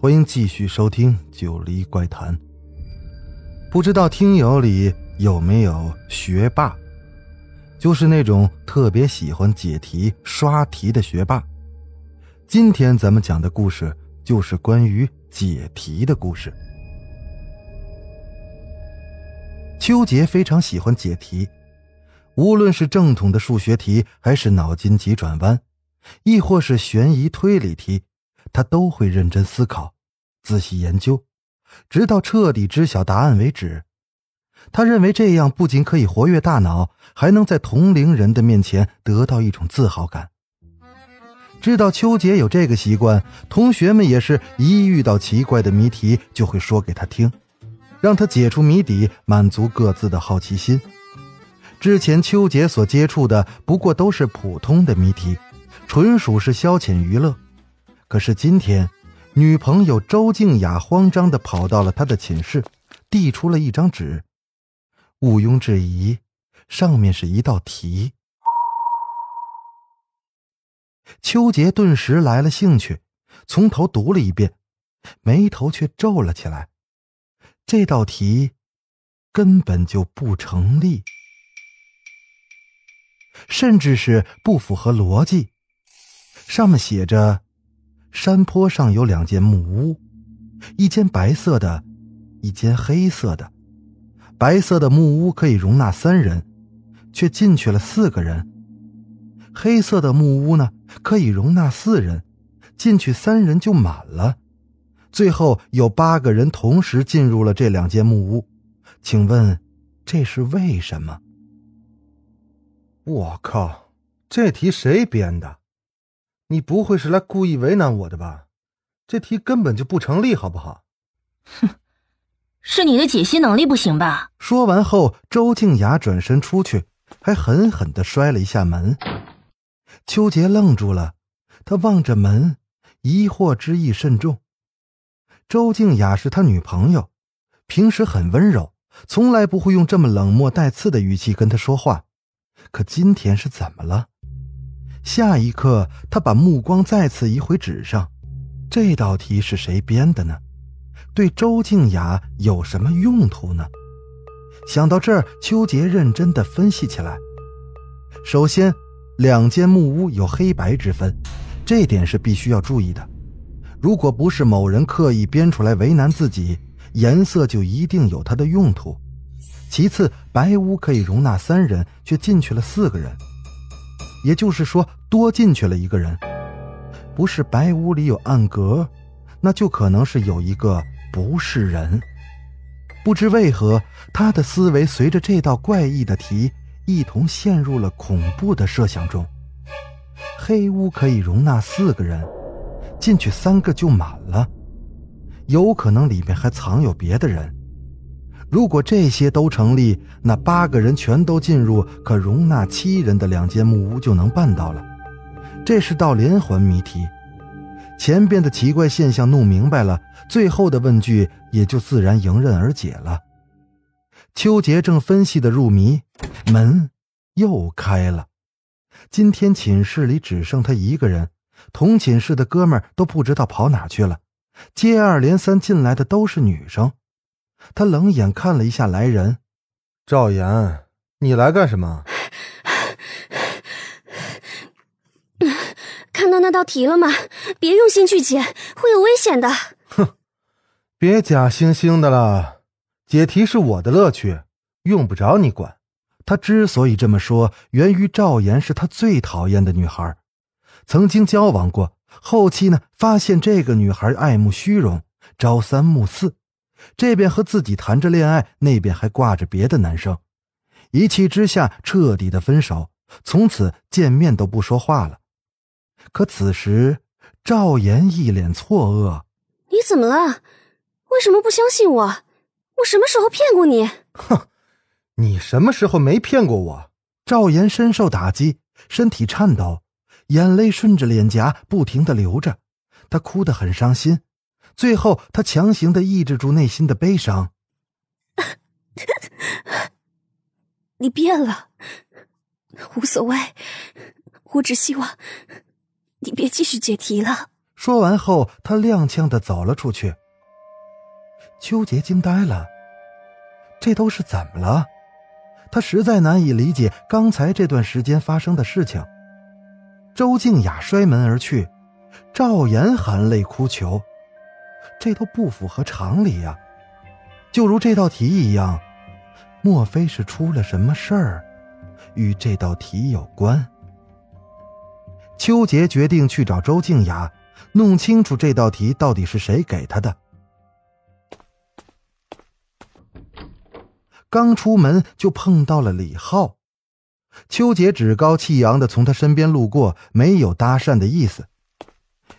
欢迎继续收听《九黎怪谈》。不知道听友里有没有学霸，就是那种特别喜欢解题、刷题的学霸。今天咱们讲的故事就是关于解题的故事。邱杰非常喜欢解题，无论是正统的数学题，还是脑筋急转弯，亦或是悬疑推理题，他都会认真思考、仔细研究，直到彻底知晓答案为止。他认为这样不仅可以活跃大脑，还能在同龄人的面前得到一种自豪感。知道邱杰有这个习惯，同学们也是一遇到奇怪的谜题就会说给他听。让他解除谜底，满足各自的好奇心。之前邱杰所接触的不过都是普通的谜题，纯属是消遣娱乐。可是今天，女朋友周静雅慌张的跑到了他的寝室，递出了一张纸，毋庸置疑，上面是一道题。邱杰顿时来了兴趣，从头读了一遍，眉头却皱了起来。这道题根本就不成立，甚至是不符合逻辑。上面写着：山坡上有两间木屋，一间白色的，一间黑色的。白色的木屋可以容纳三人，却进去了四个人；黑色的木屋呢，可以容纳四人，进去三人就满了。最后有八个人同时进入了这两间木屋，请问这是为什么？我靠，这题谁编的？你不会是来故意为难我的吧？这题根本就不成立，好不好？哼，是你的解析能力不行吧？说完后，周静雅转身出去，还狠狠的摔了一下门。邱杰愣住了，他望着门，疑惑之意甚重。周静雅是他女朋友，平时很温柔，从来不会用这么冷漠带刺的语气跟他说话。可今天是怎么了？下一刻，他把目光再次移回纸上，这道题是谁编的呢？对周静雅有什么用途呢？想到这儿，邱杰认真的分析起来。首先，两间木屋有黑白之分，这点是必须要注意的。如果不是某人刻意编出来为难自己，颜色就一定有它的用途。其次，白屋可以容纳三人，却进去了四个人，也就是说多进去了一个人。不是白屋里有暗格，那就可能是有一个不是人。不知为何，他的思维随着这道怪异的题一同陷入了恐怖的设想中。黑屋可以容纳四个人。进去三个就满了，有可能里面还藏有别的人。如果这些都成立，那八个人全都进入可容纳七人的两间木屋就能办到了。这是道连环谜题，前边的奇怪现象弄明白了，最后的问句也就自然迎刃而解了。邱杰正分析的入迷，门又开了。今天寝室里只剩他一个人。同寝室的哥们儿都不知道跑哪去了，接二连三进来的都是女生。他冷眼看了一下来人，赵岩，你来干什么？看到那道题了吗？别用心去解，会有危险的。哼，别假惺惺的了，解题是我的乐趣，用不着你管。他之所以这么说，源于赵岩是他最讨厌的女孩。曾经交往过，后期呢，发现这个女孩爱慕虚荣，朝三暮四，这边和自己谈着恋爱，那边还挂着别的男生，一气之下彻底的分手，从此见面都不说话了。可此时，赵岩一脸错愕：“你怎么了？为什么不相信我？我什么时候骗过你？哼，你什么时候没骗过我？赵岩深受打击，身体颤抖，眼泪顺着脸颊不停的流着，他哭得很伤心。最后，他强行的抑制住内心的悲伤。你变了，无所谓，我只希望你别继续解题了。说完后，他踉跄的走了出去。秋杰惊呆了，这都是怎么了？他实在难以理解刚才这段时间发生的事情。周静雅摔门而去，赵岩含泪哭求，这都不符合常理呀！就如这道题一样，莫非是出了什么事儿，与这道题有关？秋杰决定去找周静雅，弄清楚这道题到底是谁给他的。刚出门就碰到了李浩，秋杰趾高气扬的从他身边路过，没有搭讪的意思。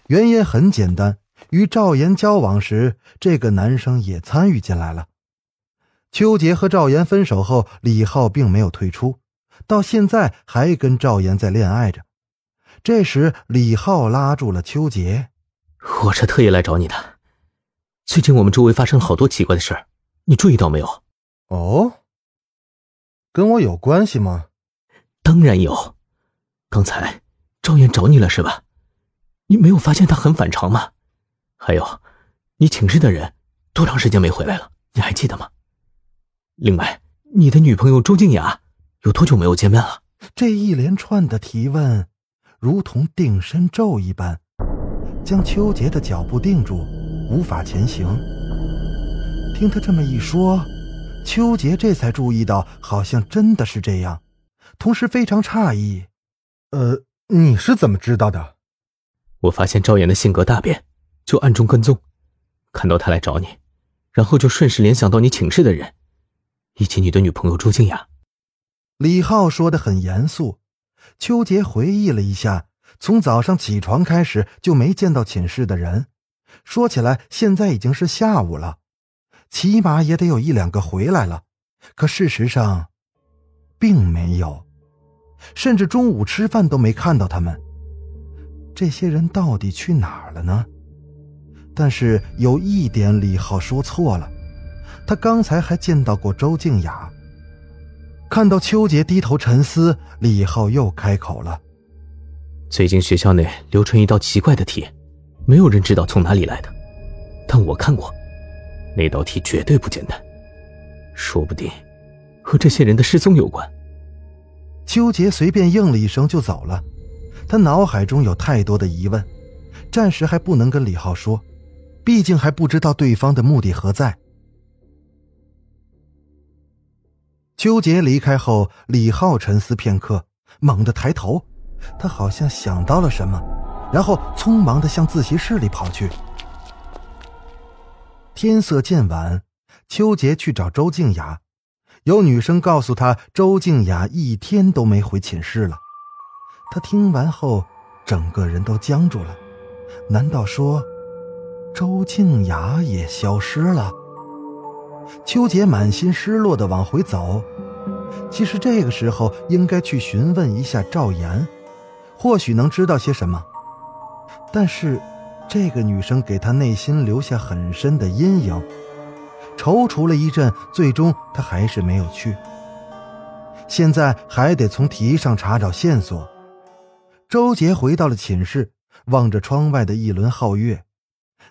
原因很简单，与赵岩交往时，这个男生也参与进来了。邱杰和赵岩分手后，李浩并没有退出，到现在还跟赵岩在恋爱着。这时，李浩拉住了邱杰：“我是特意来找你的。最近我们周围发生了好多奇怪的事你注意到没有？”哦，跟我有关系吗？当然有。刚才赵岩找你了是吧？你没有发现他很反常吗？还有，你寝室的人多长时间没回来了？你还记得吗？另外，你的女朋友周静雅有多久没有见面了？这一连串的提问，如同定身咒一般，将秋杰的脚步定住，无法前行。听他这么一说。秋杰这才注意到，好像真的是这样，同时非常诧异。呃，你是怎么知道的？我发现赵岩的性格大变，就暗中跟踪，看到他来找你，然后就顺势联想到你寝室的人，以及你的女朋友朱静雅。李浩说的很严肃。秋杰回忆了一下，从早上起床开始就没见到寝室的人，说起来现在已经是下午了。起码也得有一两个回来了，可事实上，并没有，甚至中午吃饭都没看到他们。这些人到底去哪儿了呢？但是有一点，李浩说错了，他刚才还见到过周静雅。看到秋杰低头沉思，李浩又开口了：“最近学校内流传一道奇怪的题，没有人知道从哪里来的，但我看过。”那道题绝对不简单，说不定和这些人的失踪有关。邱杰随便应了一声就走了，他脑海中有太多的疑问，暂时还不能跟李浩说，毕竟还不知道对方的目的何在。邱杰离开后，李浩沉思片刻，猛地抬头，他好像想到了什么，然后匆忙的向自习室里跑去。天色渐晚，秋杰去找周静雅，有女生告诉他，周静雅一天都没回寝室了。他听完后，整个人都僵住了。难道说，周静雅也消失了？秋杰满心失落的往回走。其实这个时候应该去询问一下赵岩，或许能知道些什么。但是。这个女生给他内心留下很深的阴影，踌躇了一阵，最终他还是没有去。现在还得从题上查找线索。周杰回到了寝室，望着窗外的一轮皓月，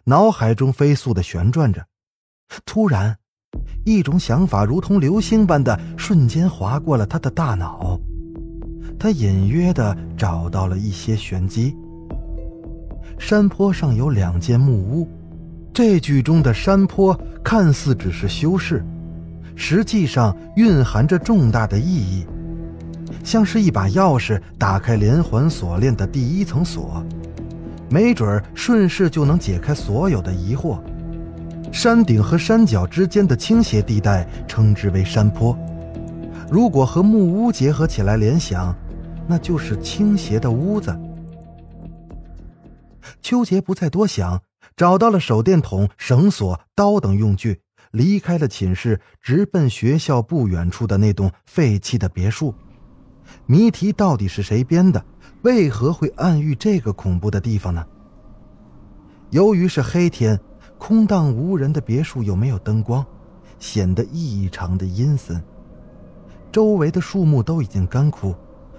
脑海中飞速的旋转着。突然，一种想法如同流星般的瞬间划过了他的大脑，他隐约的找到了一些玄机。山坡上有两间木屋，这句中的山坡看似只是修饰，实际上蕴含着重大的意义，像是一把钥匙打开连环锁链的第一层锁，没准顺势就能解开所有的疑惑。山顶和山脚之间的倾斜地带称之为山坡，如果和木屋结合起来联想，那就是倾斜的屋子。秋杰不再多想，找到了手电筒、绳索、刀等用具，离开了寝室，直奔学校不远处的那栋废弃的别墅。谜题到底是谁编的？为何会暗喻这个恐怖的地方呢？由于是黑天，空荡无人的别墅又没有灯光，显得异常的阴森。周围的树木都已经干枯，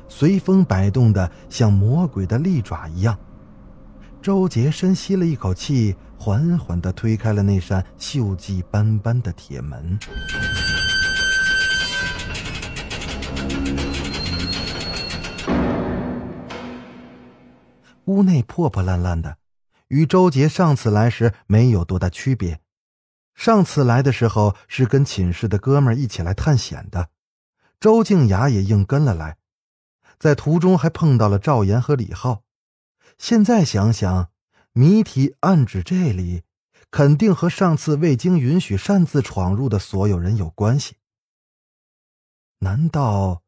随风摆动的像魔鬼的利爪一样。周杰深吸了一口气，缓缓的推开了那扇锈迹斑斑的铁门。屋内破破烂烂的，与周杰上次来时没有多大区别。上次来的时候是跟寝室的哥们一起来探险的，周静雅也硬跟了来，在途中还碰到了赵岩和李浩。现在想想，谜题暗指这里，肯定和上次未经允许擅自闯入的所有人有关系。难道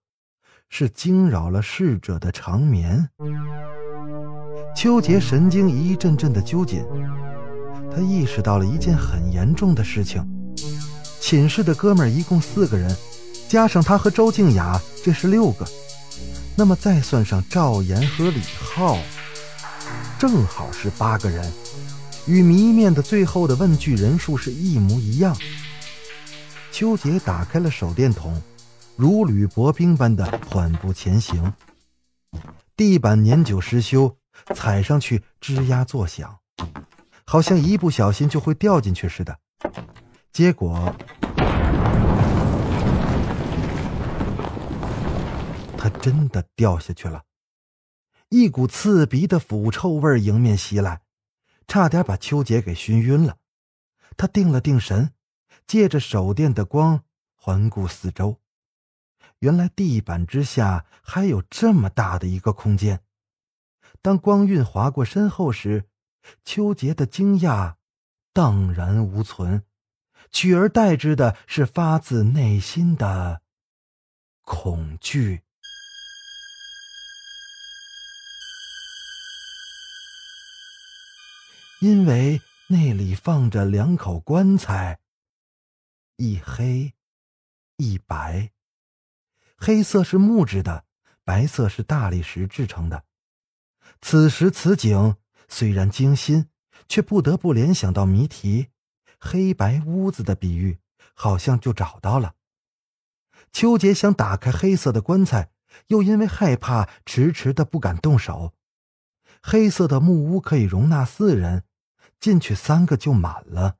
是惊扰了逝者的长眠？邱杰神经一阵阵的揪紧，他意识到了一件很严重的事情：寝室的哥们儿一共四个人，加上他和周静雅，这是六个。那么再算上赵岩和李浩，正好是八个人，与谜面的最后的问句人数是一模一样。邱杰打开了手电筒，如履薄冰般的缓步前行。地板年久失修。踩上去吱呀作响，好像一不小心就会掉进去似的。结果，他真的掉下去了。一股刺鼻的腐臭味迎面袭来，差点把秋杰给熏晕了。他定了定神，借着手电的光环顾四周，原来地板之下还有这么大的一个空间。当光晕划过身后时，邱杰的惊讶荡然无存，取而代之的是发自内心的恐惧。因为那里放着两口棺材，一黑一白，黑色是木质的，白色是大理石制成的。此时此景虽然惊心，却不得不联想到谜题“黑白屋子”的比喻，好像就找到了。秋杰想打开黑色的棺材，又因为害怕，迟迟的不敢动手。黑色的木屋可以容纳四人，进去三个就满了。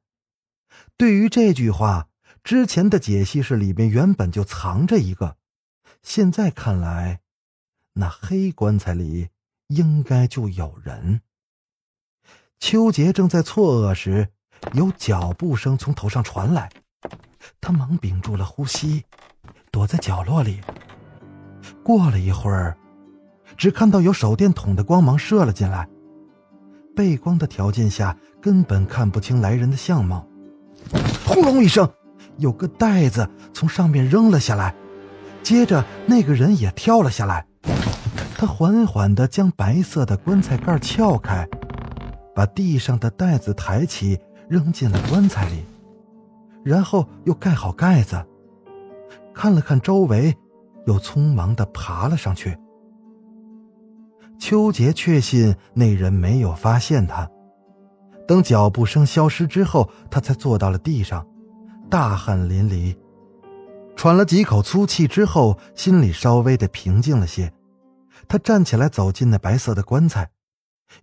对于这句话，之前的解析是里面原本就藏着一个，现在看来，那黑棺材里。应该就有人。邱杰正在错愕时，有脚步声从头上传来，他忙屏住了呼吸，躲在角落里。过了一会儿，只看到有手电筒的光芒射了进来，背光的条件下根本看不清来人的相貌。轰隆一声，有个袋子从上面扔了下来，接着那个人也跳了下来。他缓缓地将白色的棺材盖撬开，把地上的袋子抬起，扔进了棺材里，然后又盖好盖子。看了看周围，又匆忙地爬了上去。秋杰确信那人没有发现他，等脚步声消失之后，他才坐到了地上，大汗淋漓，喘了几口粗气之后，心里稍微的平静了些。他站起来，走进那白色的棺材，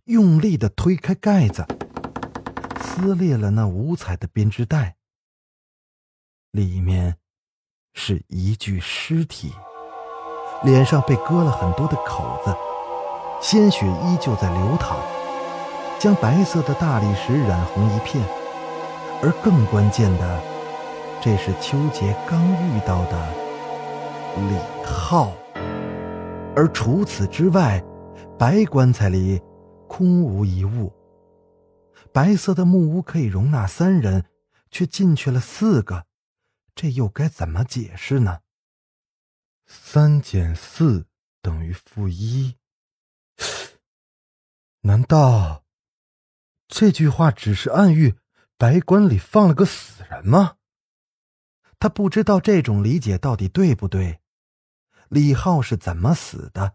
用力的推开盖子，撕裂了那五彩的编织袋。里面是一具尸体，脸上被割了很多的口子，鲜血依旧在流淌，将白色的大理石染红一片。而更关键的，这是秋杰刚遇到的李浩。而除此之外，白棺材里空无一物。白色的木屋可以容纳三人，却进去了四个，这又该怎么解释呢？三减四等于负一。难道这句话只是暗喻白棺里放了个死人吗？他不知道这种理解到底对不对。李浩是怎么死的？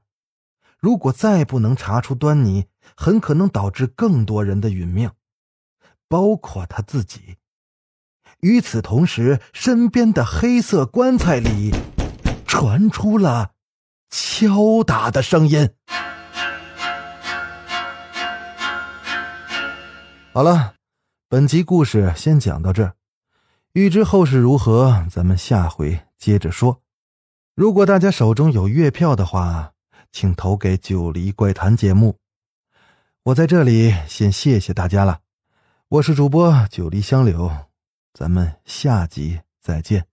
如果再不能查出端倪，很可能导致更多人的殒命，包括他自己。与此同时，身边的黑色棺材里传出了敲打的声音。好了，本集故事先讲到这儿。欲知后事如何，咱们下回接着说。如果大家手中有月票的话，请投给《九黎怪谈》节目。我在这里先谢谢大家了。我是主播九黎香柳，咱们下集再见。